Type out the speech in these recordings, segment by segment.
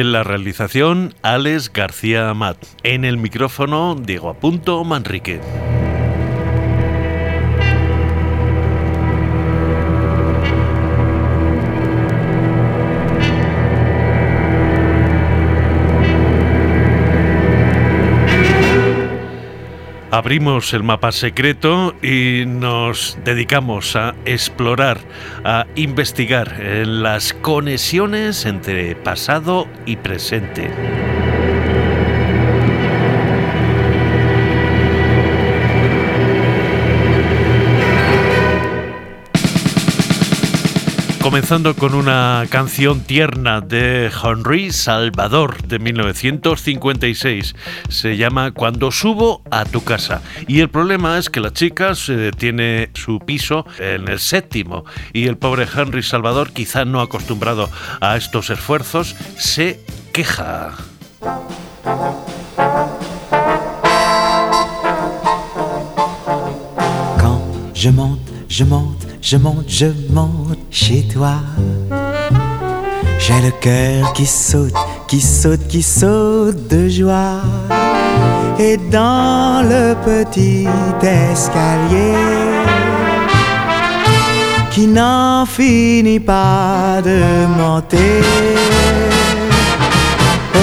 En la realización, Alex García Amat. En el micrófono, Diego Apunto Manrique. Abrimos el mapa secreto y nos dedicamos a explorar, a investigar las conexiones entre pasado y presente. Comenzando con una canción tierna de Henry Salvador de 1956. Se llama Cuando subo a tu casa. Y el problema es que la chica tiene su piso en el séptimo y el pobre Henry Salvador, quizá no acostumbrado a estos esfuerzos, se queja. monte, je monte je monte, je monte chez toi. J'ai le cœur qui saute, qui saute, qui saute de joie. Et dans le petit escalier qui n'en finit pas de monter. Oh,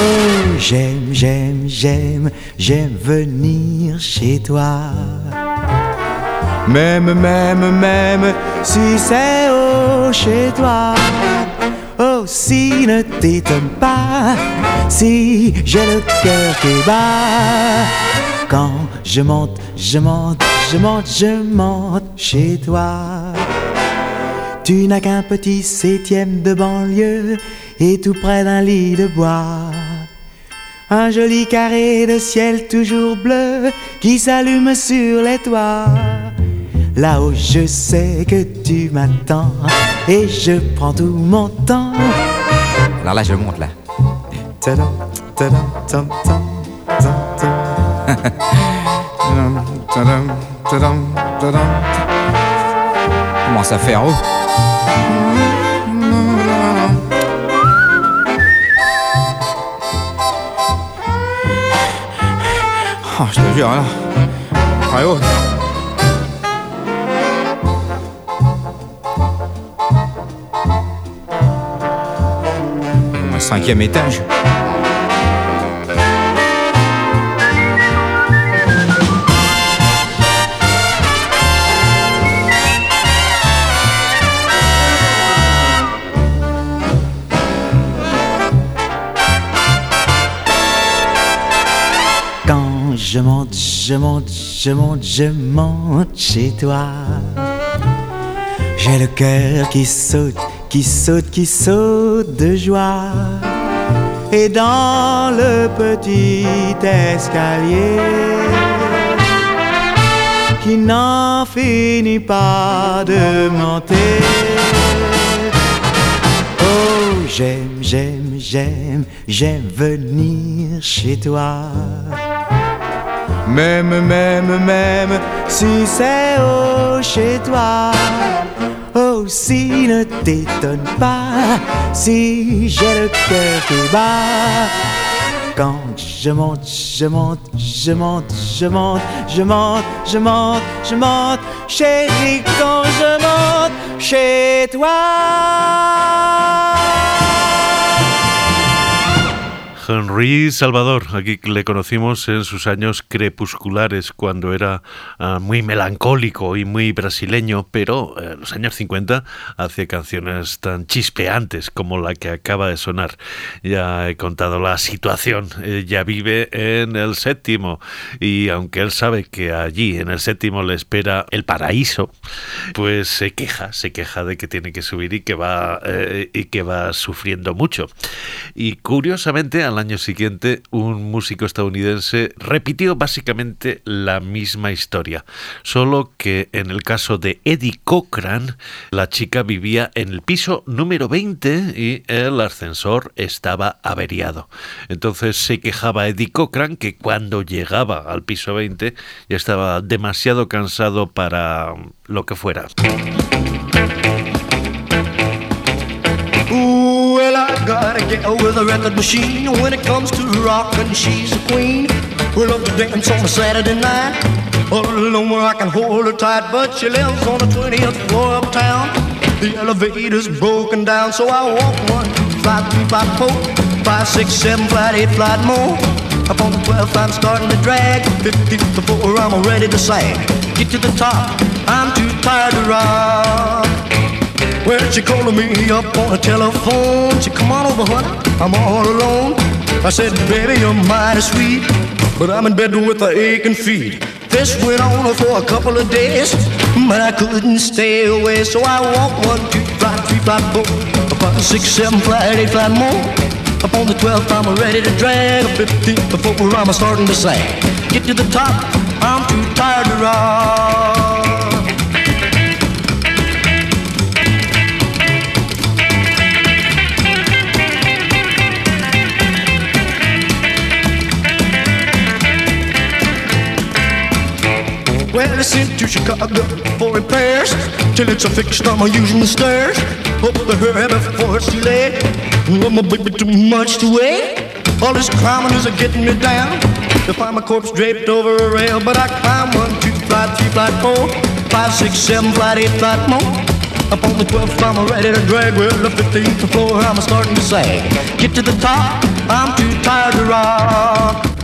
j'aime, j'aime, j'aime, j'aime venir chez toi. Même, même, même si c'est haut chez toi. Oh, si ne t'étonne pas, si j'ai le cœur qui bat. Quand je monte, je monte, je monte, je monte chez toi. Tu n'as qu'un petit septième de banlieue et tout près d'un lit de bois. Un joli carré de ciel toujours bleu qui s'allume sur les toits. Là-haut, je sais que tu m'attends et je prends tout mon temps. Alors là, je monte là. Comment ça fait, oh? Oh, je te jure, là. Ah, oh. Cinquième étage. Quand je monte, je monte, je monte, je monte chez toi. J'ai le cœur qui saute qui saute, qui saute de joie. Et dans le petit escalier qui n'en finit pas de monter. Oh, j'aime, j'aime, j'aime, j'aime venir chez toi. Même, même, même si c'est haut chez toi si ne t'étonne pas si j'ai le cœur qui bat. Quand je monte, je monte, je monte, je monte, je monte, je monte, je monte, chérie, quand je monte chez toi. Henry Salvador, aquí le conocimos en sus años crepusculares, cuando era ah, muy melancólico y muy brasileño, pero en eh, los años 50 hacía canciones tan chispeantes como la que acaba de sonar. Ya he contado la situación, ya vive en el séptimo y aunque él sabe que allí en el séptimo le espera el paraíso, pues se queja, se queja de que tiene que subir y que va, eh, y que va sufriendo mucho. Y curiosamente, al año siguiente un músico estadounidense repitió básicamente la misma historia, solo que en el caso de Eddie Cochran, la chica vivía en el piso número 20 y el ascensor estaba averiado. Entonces se quejaba Eddie Cochran que cuando llegaba al piso 20 ya estaba demasiado cansado para lo que fuera. Got a gal with record machine. When it comes to rockin', she's a queen. We love to dance on a Saturday night. All alone where I can hold her tight, but she lives on the 20th floor uptown. The elevator's broken down, so I walk one, two, five, three, five, four, five, six, seven, flat eight, flat more. Up on the 12th, I'm starting to drag. 50 before I'm ready to sag. Get to the top, I'm too tired to rock. Well, she calling me up on the telephone. She come on over, honey, I'm all alone. I said, baby, you're mighty sweet, but I'm in bed with a aching feet. This went on for a couple of days, but I couldn't stay away. So I walked one, two, five, three, five, four, five, six, seven, five, eight, five more. Up on the 12th, I'm ready to drag. A 15th before I'm starting to sag. Get to the top, I'm too tired to rock. Well, I sent to Chicago for repairs. Till it's a fixed, I'm using the stairs. Hope the her before it's too late. Well, my baby, too much to wait. All this climbing is getting me down. To find my corpse draped over a rail, but I climb one, four, five, six, seven, flight, eight, flight more. Up on the 12th, I'm ready to drag. Well, the 15th floor, I'm starting to sag. Get to the top, I'm too tired to rock.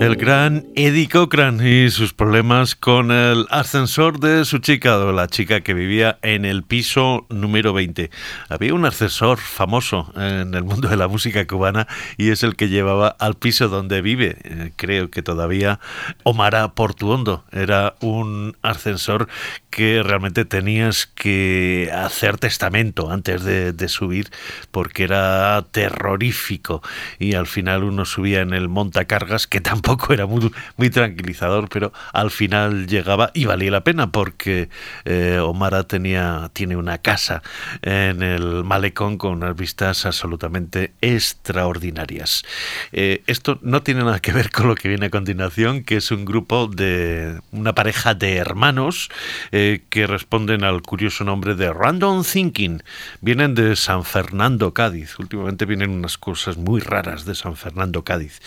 El gran Eddie Cochran y sus problemas con el ascensor de su chica, la chica que vivía en el piso número 20. Había un ascensor famoso en el mundo de la música cubana y es el que llevaba al piso donde vive. Eh, creo que todavía Omara Portuondo era un ascensor que realmente tenías que hacer testamento antes de, de subir porque era terrorífico y al final uno subía en el montacargas que tampoco era muy, muy tranquilizador, pero al final llegaba y valía la pena porque eh, Omara tenía, tiene una casa en el malecón con unas vistas absolutamente extraordinarias. Eh, esto no tiene nada que ver con lo que viene a continuación, que es un grupo de una pareja de hermanos eh, que responden al curioso nombre de Random Thinking. Vienen de San Fernando, Cádiz. Últimamente vienen unas cosas muy raras de San Fernando, Cádiz.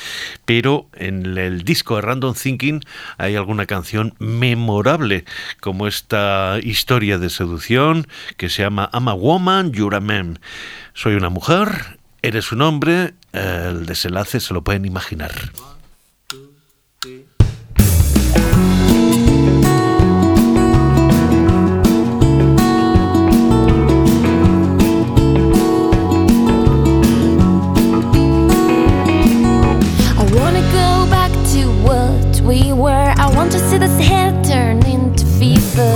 Pero en el disco de Random Thinking hay alguna canción memorable, como esta historia de seducción que se llama I'm a Woman, You're a Man. Soy una mujer, eres un hombre, el desenlace se lo pueden imaginar. Want to see this hair turn into fever.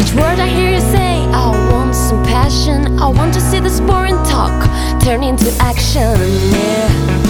Each word I hear you say, I want some passion. I want to see this boring talk turn into action. Yeah.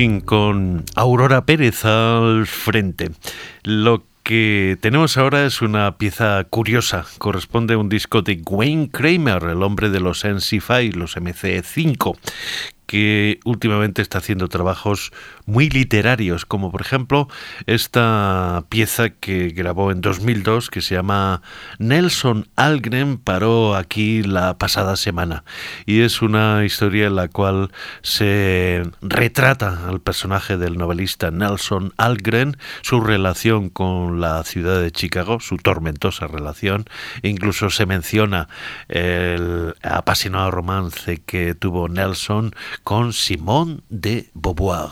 Con Aurora Pérez al frente. Lo que tenemos ahora es una pieza curiosa. Corresponde a un disco de Wayne Kramer, el hombre de los NC5, los MC5, que últimamente está haciendo trabajos muy literarios, como por ejemplo esta pieza que grabó en 2002 que se llama Nelson Algren paró aquí la pasada semana. Y es una historia en la cual se retrata al personaje del novelista Nelson Algren, su relación con la ciudad de Chicago, su tormentosa relación, e incluso se menciona el apasionado romance que tuvo Nelson con Simone de Beauvoir.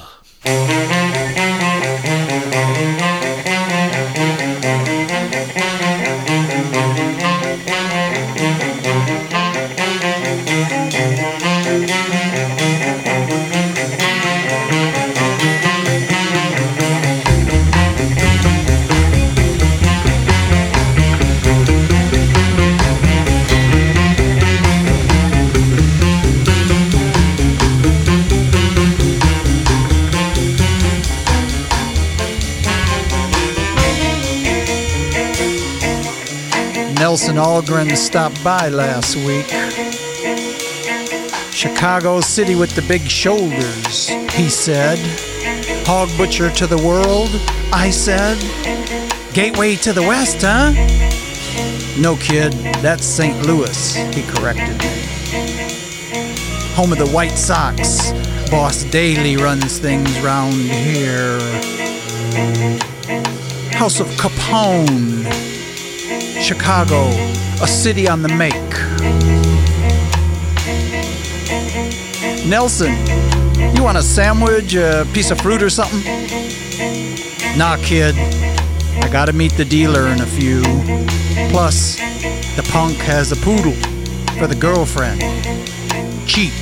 Algren stopped by last week. Chicago City with the big shoulders, he said. Hog butcher to the world, I said. Gateway to the west, huh? No, kid, that's St. Louis, he corrected me. Home of the White Sox. Boss Daly runs things round here. House of Capone. Chicago, a city on the make. Nelson, you want a sandwich, a piece of fruit, or something? Nah, kid. I gotta meet the dealer in a few. Plus, the punk has a poodle for the girlfriend. Cheap.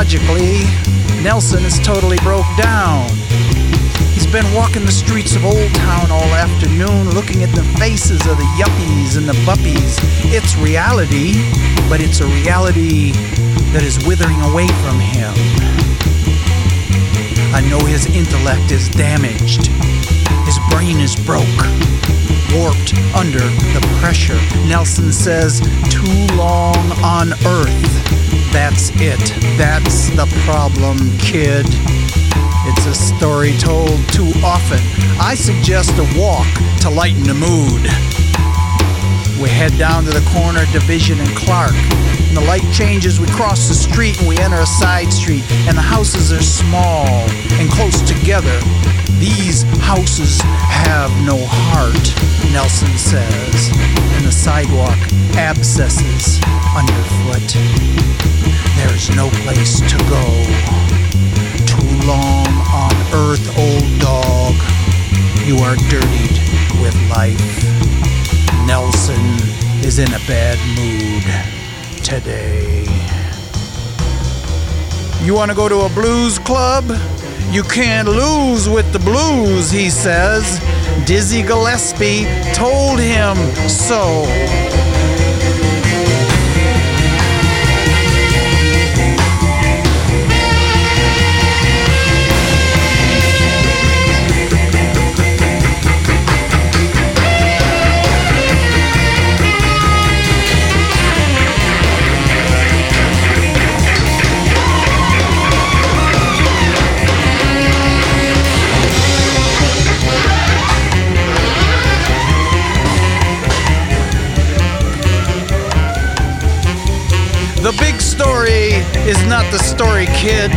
Psychologically, Nelson is totally broke down. He's been walking the streets of Old Town all afternoon, looking at the faces of the yuppies and the buppies. It's reality, but it's a reality that is withering away from him. I know his intellect is damaged. His brain is broke, warped under the pressure. Nelson says, too long on earth. That's it. That's the problem, kid. It's a story told too often. I suggest a walk to lighten the mood. We head down to the corner division and Clark. And the light changes, we cross the street and we enter a side street. And the houses are small and close together. These houses have no heart, Nelson says. And the sidewalk abscesses underfoot. There's no place to go. Too long on earth, old dog. You are dirtied with life. Nelson is in a bad mood today. You want to go to a blues club? You can't lose with the blues, he says. Dizzy Gillespie told him so. The story, kid.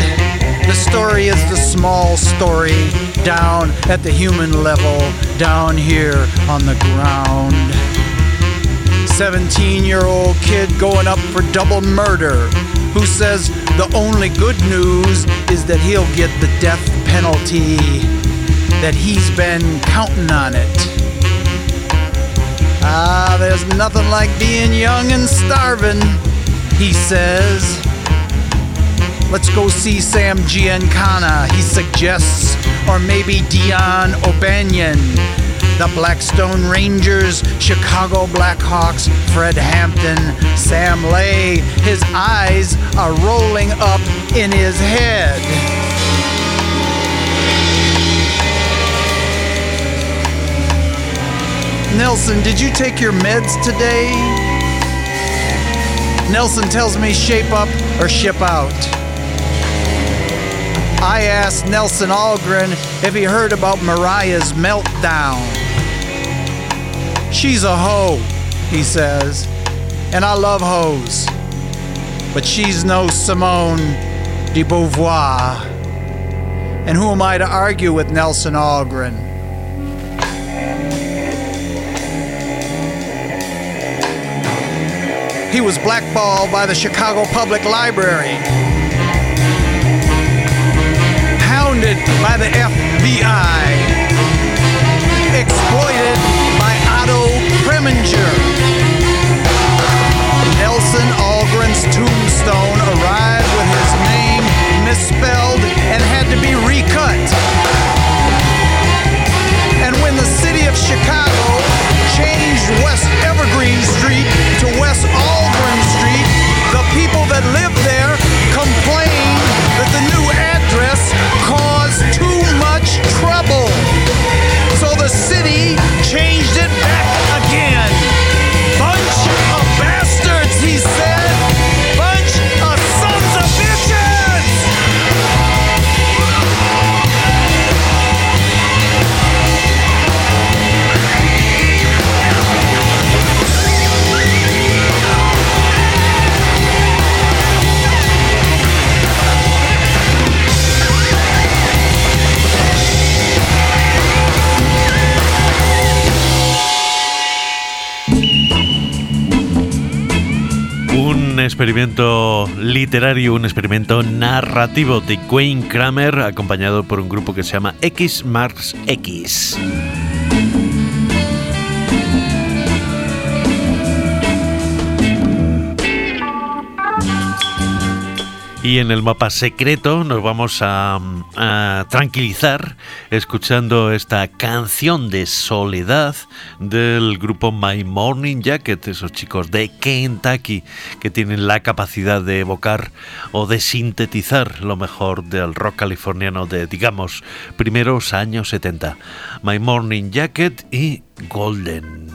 The story is the small story down at the human level, down here on the ground. 17 year old kid going up for double murder who says the only good news is that he'll get the death penalty that he's been counting on it. Ah, there's nothing like being young and starving, he says. Let's go see Sam Giancana, he suggests, or maybe Dion O'Banion. The Blackstone Rangers, Chicago Blackhawks, Fred Hampton, Sam Lay. His eyes are rolling up in his head. Nelson, did you take your meds today? Nelson tells me shape up or ship out. I asked Nelson Algren if he heard about Mariah's meltdown. She's a hoe, he says, and I love hoes. But she's no Simone de Beauvoir. And who am I to argue with Nelson Algren? He was blackballed by the Chicago Public Library, hounded by the FBI, exploited by Otto Preminger. Un experimento literario, un experimento narrativo de Wayne Kramer, acompañado por un grupo que se llama X Marks X. Y en el mapa secreto nos vamos a, tranquilizar escuchando esta canción de soledad del grupo My Morning Jacket, esos chicos de Kentucky que tienen la capacidad de evocar o de sintetizar lo mejor del rock californiano de, digamos, primeros años 70. My Morning Jacket y Golden.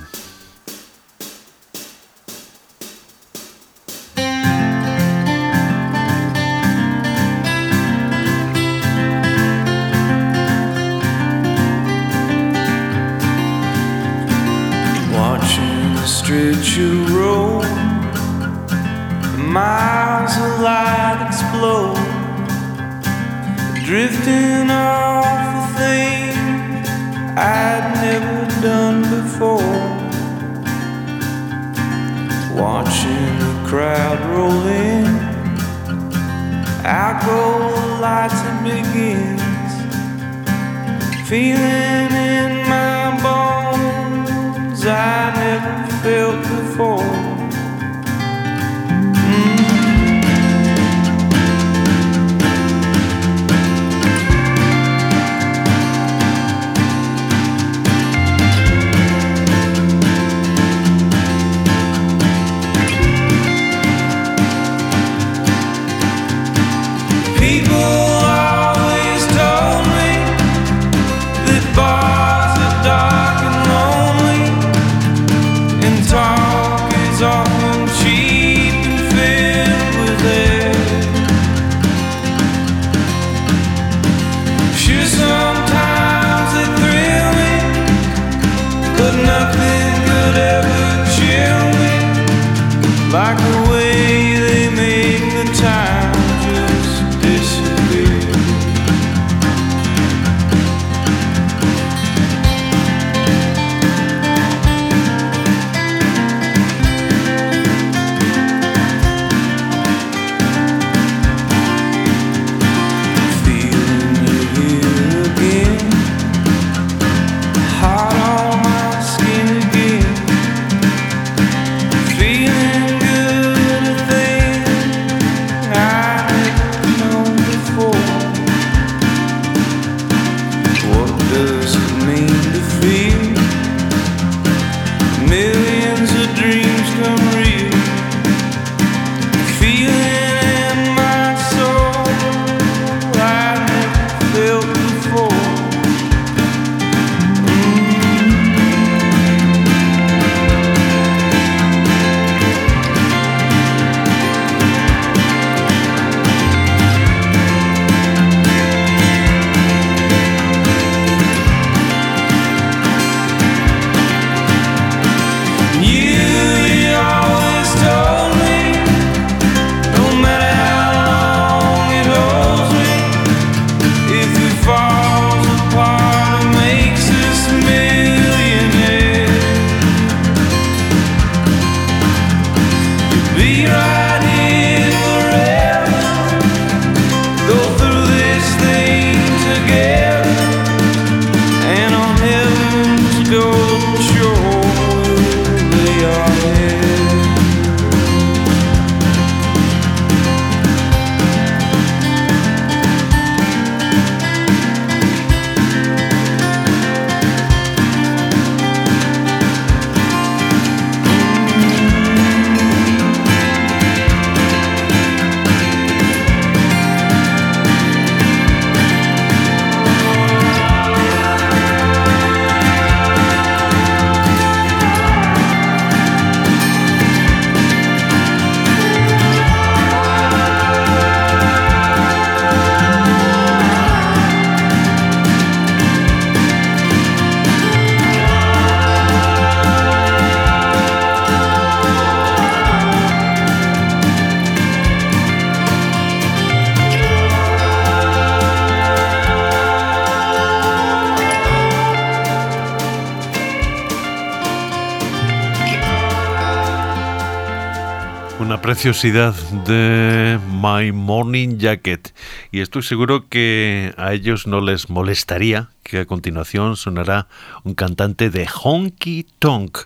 De My Morning Jacket. Y estoy seguro que a ellos no les molestaría que a continuación sonará un cantante de honky tonk,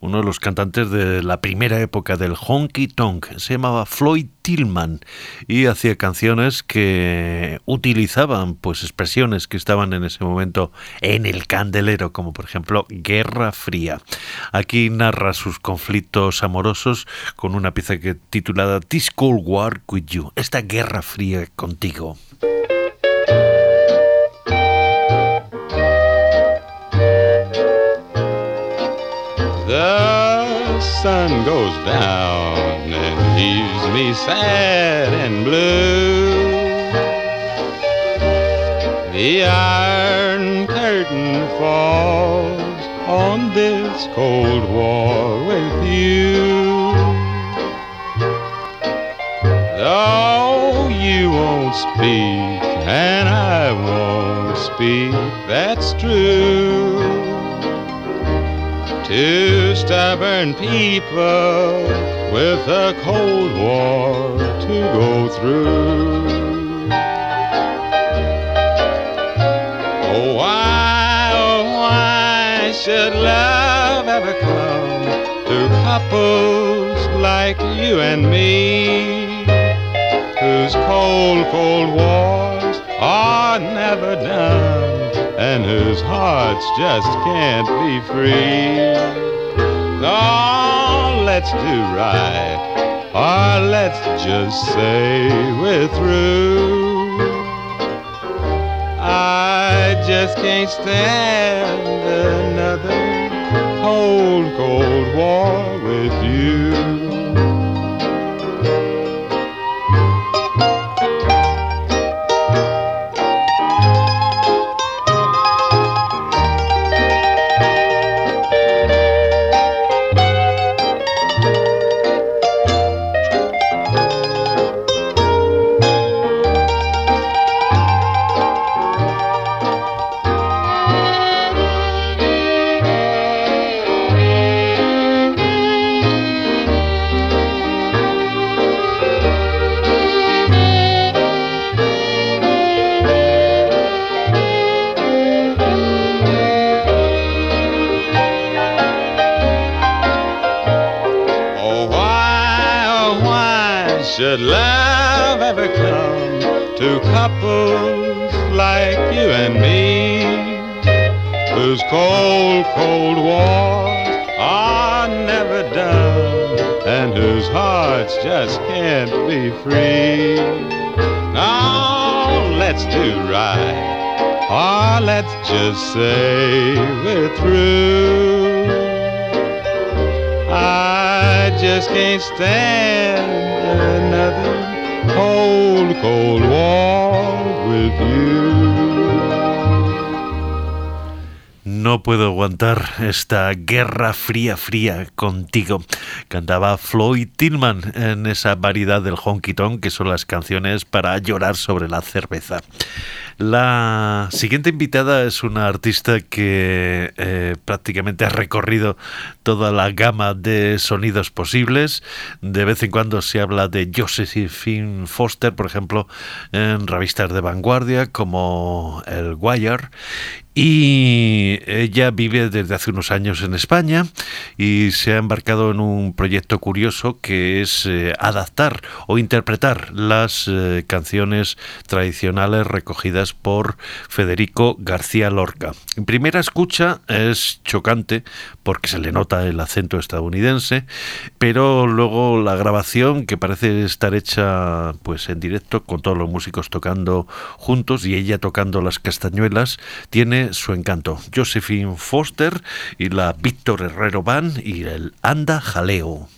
uno de los cantantes de la primera época del honky tonk. Se llamaba Floyd Tillman y hacía canciones que utilizaban pues expresiones que estaban en ese momento en el candelero, como por ejemplo Guerra Fría. Aquí narra sus conflictos amorosos con una pieza titulada This Cold War with You, esta Guerra Fría contigo. Sun goes down and leaves me sad and blue. The iron curtain falls on this cold war with you. Though you won't speak and I won't speak, that's true. Two stubborn people with a cold war to go through. Oh, why, oh, why should love ever come to couples like you and me, whose cold, cold wars are never done? And whose hearts just can't be free. Oh, let's do right, or let's just say we're through. I just can't stand another cold, cold war with you. Say we're through. I just can't stand another cold, cold war with you. No puedo aguantar esta guerra fría, fría contigo. Cantaba Floyd Tillman en esa variedad del honky tonk que son las canciones para llorar sobre la cerveza. La siguiente invitada es una artista que eh, prácticamente ha recorrido toda la gama de sonidos posibles. De vez en cuando se habla de Josephine Foster, por ejemplo, en revistas de vanguardia como el Wire. Y ella vive desde hace unos años en España y se ha embarcado en un proyecto curioso que es eh, adaptar o interpretar las eh, canciones tradicionales recogidas por Federico García Lorca. En primera escucha es chocante porque se le nota el acento estadounidense, pero luego la grabación que parece estar hecha pues en directo con todos los músicos tocando juntos y ella tocando las castañuelas tiene su encanto. Josephine Foster y la Víctor Herrero Band y el Anda Jaleo.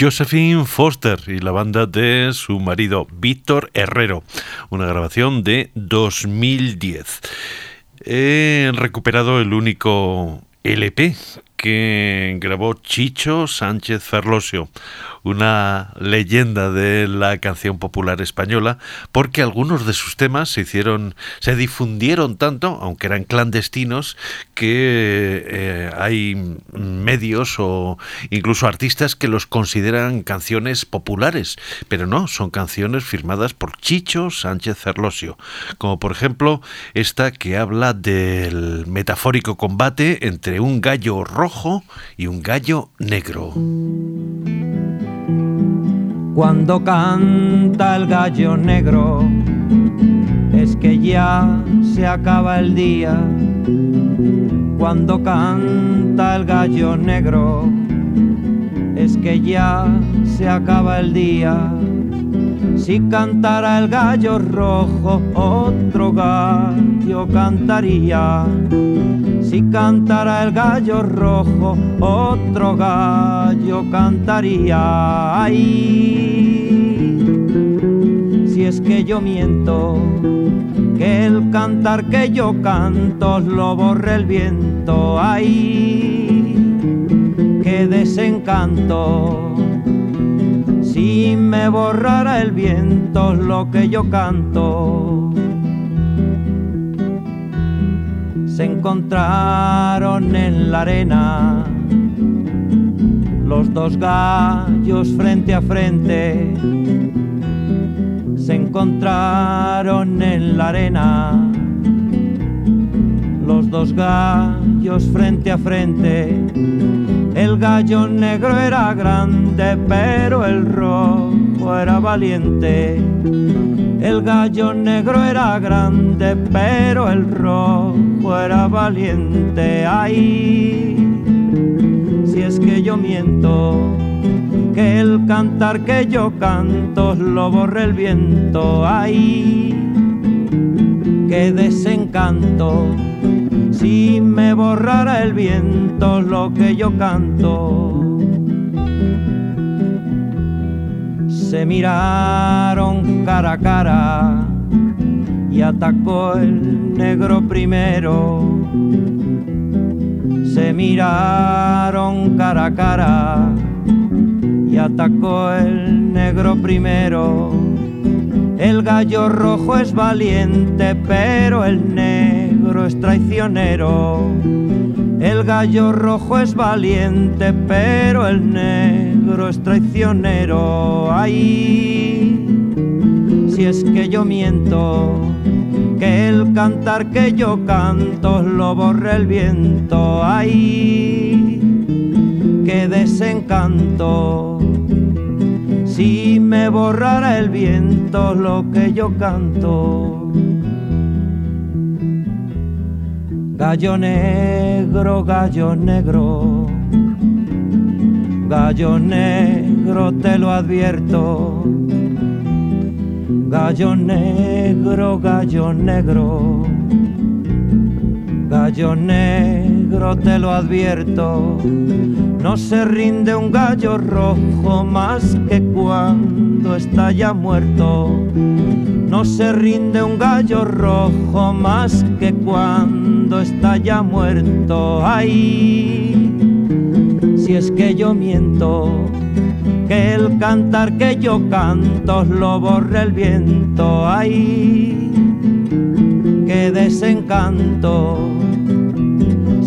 Josephine Foster y la banda de su marido Víctor Herrero, una grabación de 2010. He recuperado el único LP que grabó Chicho Sánchez Ferlosio, una leyenda de la canción popular española, porque algunos de sus temas se hicieron, se difundieron tanto, aunque eran clandestinos, que eh, hay medios o incluso artistas que los consideran canciones populares, pero no, son canciones firmadas por Chicho Sánchez Ferlosio, como por ejemplo esta que habla del metafórico combate entre un gallo rojo y un gallo negro. Cuando canta el gallo negro, es que ya se acaba el día. Cuando canta el gallo negro, es que ya se acaba el día. Si cantara el gallo rojo, otro gallo cantaría. Si cantara el gallo rojo, otro gallo cantaría. Ay, si es que yo miento, que el cantar que yo canto lo borre el viento. Ay, qué desencanto. Si me borrara el viento lo que yo canto. se encontraron en la arena los dos gallos frente a frente. Se encontraron en la arena los dos gallos frente a frente. El gallo negro era grande, pero el rojo era valiente. El gallo negro era grande, pero el rojo era valiente. Ay, si es que yo miento, que el cantar que yo canto lo borre el viento. Ay, qué desencanto. Si me borrara el viento lo que yo canto. se miraron cara a cara y atacó el negro primero. Se miraron cara a cara y atacó el negro primero. El gallo rojo es valiente, pero el negro es traicionero. El gallo rojo es valiente, pero el negro es traicionero. Ay, si es que yo miento, que el cantar que yo canto lo borre el viento. Ay, qué desencanto. Si me borrara el viento lo que yo canto. Gallo negro, gallo negro, gallo negro te lo advierto. Gallo negro, gallo negro, gallo negro te lo advierto. No se rinde un gallo rojo más que cuando está ya muerto. No se rinde un gallo rojo más que cuando está ya muerto. Ay, si es que yo miento, que el cantar que yo canto lo borre el viento. Ay, qué desencanto.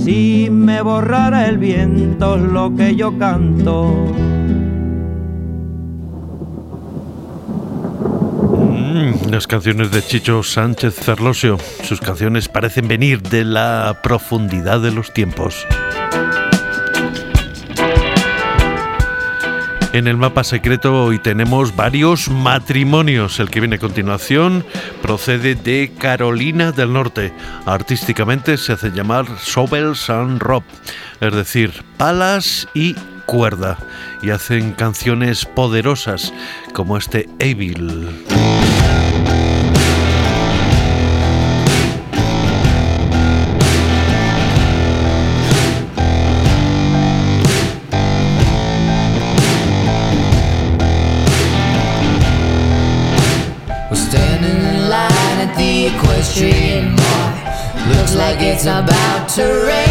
Si me borrara el viento lo que yo canto. Mm, las canciones de Chicho Sánchez Ferlosio. Sus canciones parecen venir de la profundidad de los tiempos. En el mapa secreto hoy tenemos varios matrimonios. El que viene a continuación procede de Carolina del Norte. Artísticamente se hace llamar Sobel San Rob, es decir, palas y cuerda. Y hacen canciones poderosas como este Evil. it's about to rain.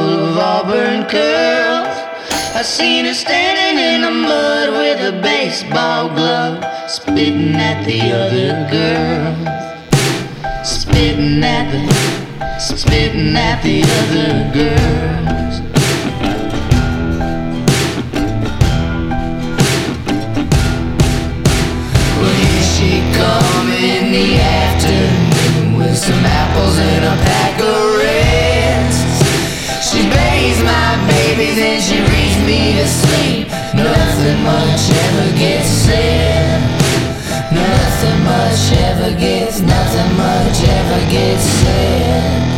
auburn curls. I seen her standing in the mud with a baseball glove, spitting at the other girls. Spitting at the, spitting at the other girls. Well, here she come in the afternoon with some apples in a pack then she reads me to sleep. Nothing much ever gets said. Nothing much ever gets, nothing much ever gets said.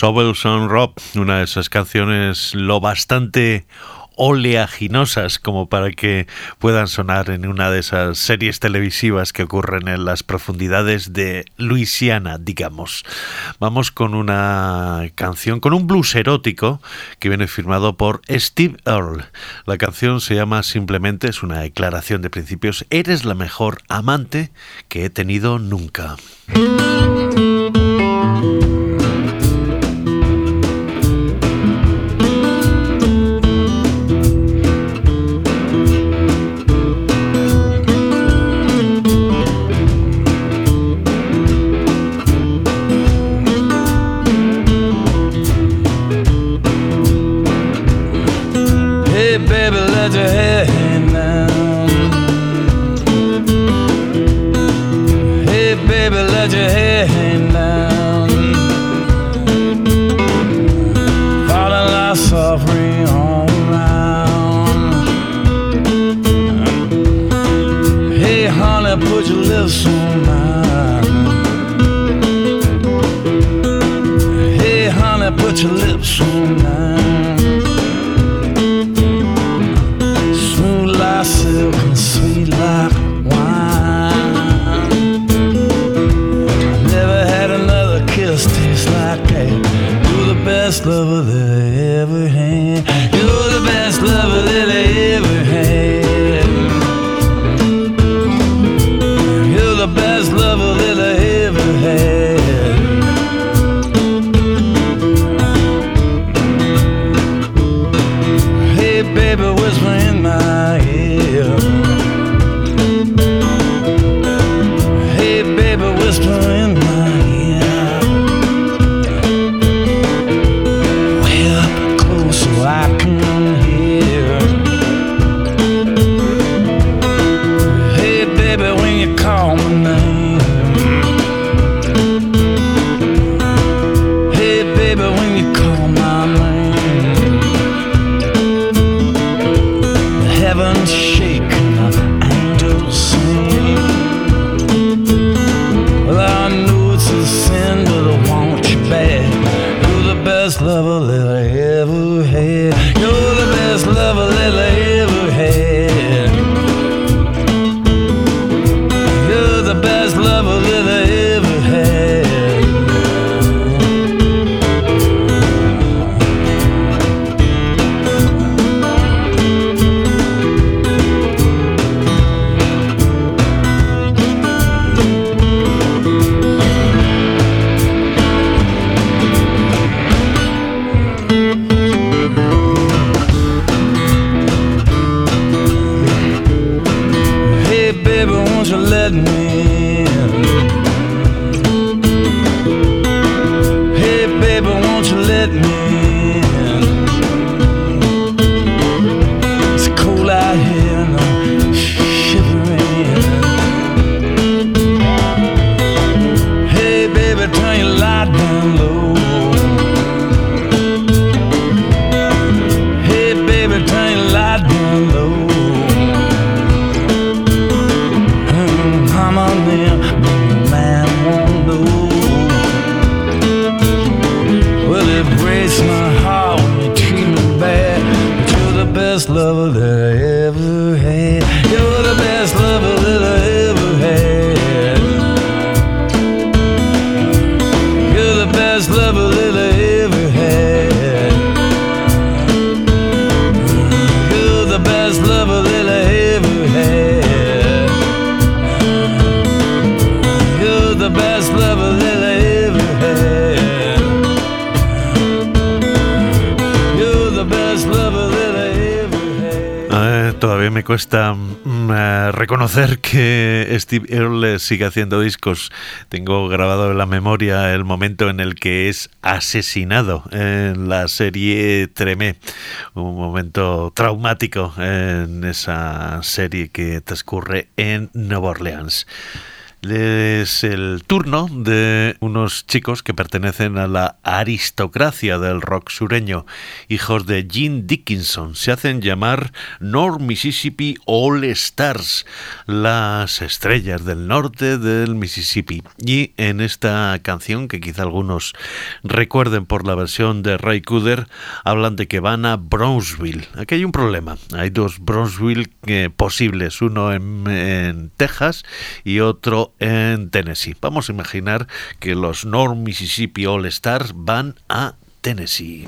Sobelson Rob, una de esas canciones lo bastante oleaginosas como para que puedan sonar en una de esas series televisivas que ocurren en las profundidades de Luisiana, digamos. Vamos con una canción, con un blues erótico que viene firmado por Steve Earle. La canción se llama simplemente, es una declaración de principios, Eres la mejor amante que he tenido nunca. put your lips on mine. let me. Steve Earle sigue haciendo discos. Tengo grabado en la memoria el momento en el que es asesinado en la serie Tremé. Un momento traumático en esa serie que transcurre en Nueva Orleans es el turno de unos chicos que pertenecen a la aristocracia del rock sureño, hijos de Gene Dickinson. Se hacen llamar North Mississippi All Stars, las estrellas del norte del Mississippi. Y en esta canción, que quizá algunos recuerden por la versión de Ray Cooder, hablan de que van a Brownsville. Aquí hay un problema. Hay dos Brownsville eh, posibles, uno en, en Texas y otro en Tennessee. Vamos a imaginar que los North Mississippi All Stars van a Tennessee.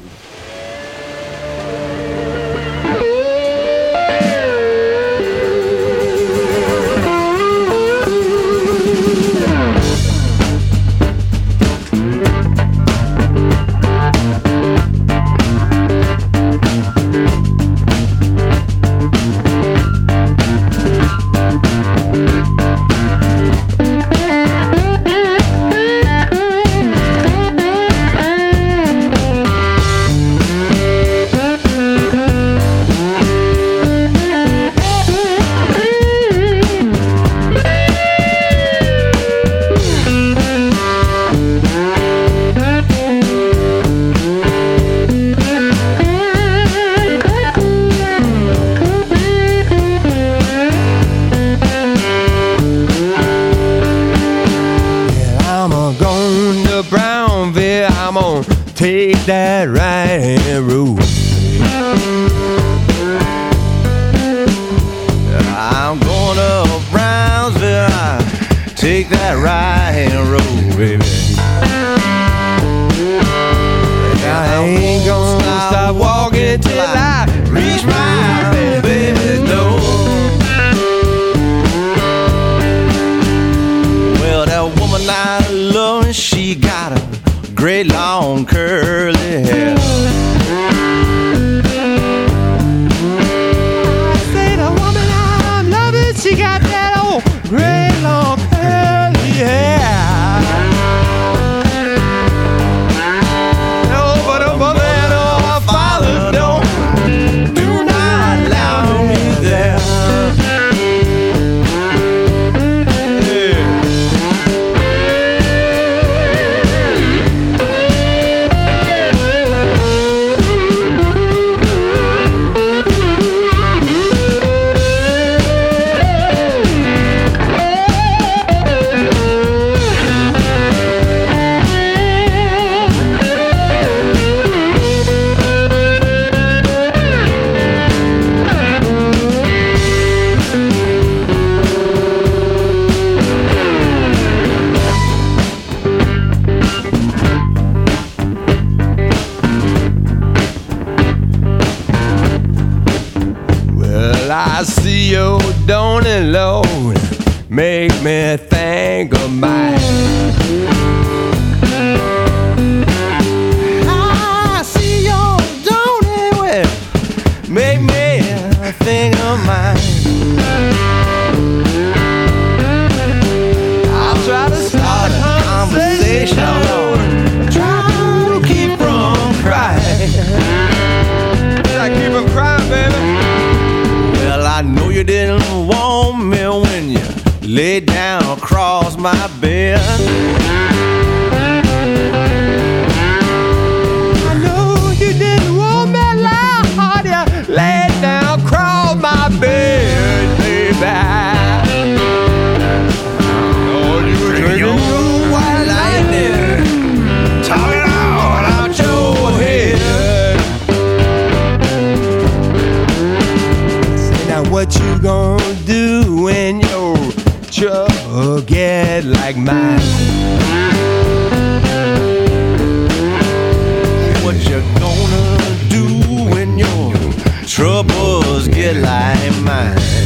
troubles get like mine.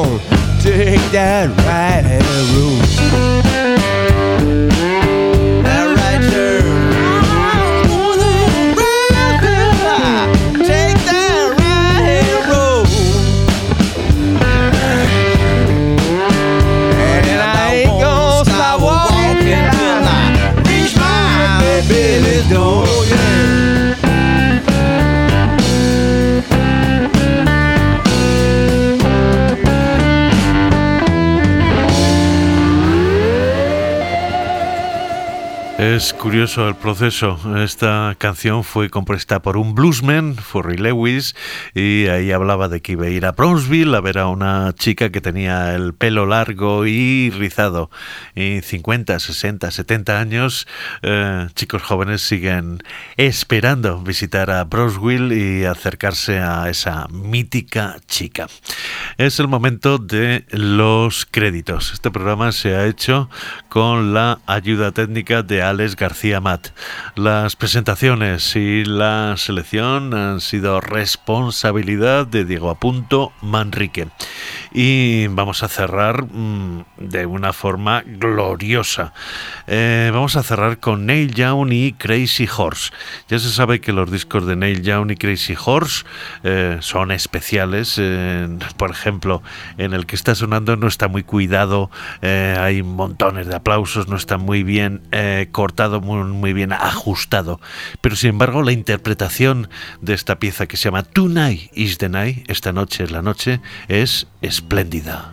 on, take that right hand route. This curioso el proceso. Esta canción fue compuesta por un bluesman, Forry Lewis, y ahí hablaba de que iba a ir a Brownsville a ver a una chica que tenía el pelo largo y rizado. Y 50, 60, 70 años, eh, chicos jóvenes siguen esperando visitar a Brownsville y acercarse a esa mítica chica. Es el momento de los créditos. Este programa se ha hecho con la ayuda técnica de Alex García Mat. Las presentaciones y la selección han sido responsabilidad de Diego Apunto Manrique. Y vamos a cerrar mmm, de una forma gloriosa. Eh, vamos a cerrar con Neil Young y Crazy Horse. Ya se sabe que los discos de Neil Young y Crazy Horse eh, son especiales. Eh, por ejemplo, en el que está sonando no está muy cuidado, hay montones de aplausos, no está muy bien cortado, muy, muy, bien ajustado. Pero sin embargo, la interpretación de esta pieza que se llama Tonight is the Night, esta noche es la noche, es espléndida.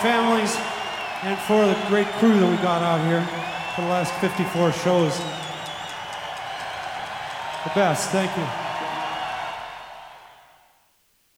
families and for the great crew that we got out here for the last 54 shows. The best. Thank you.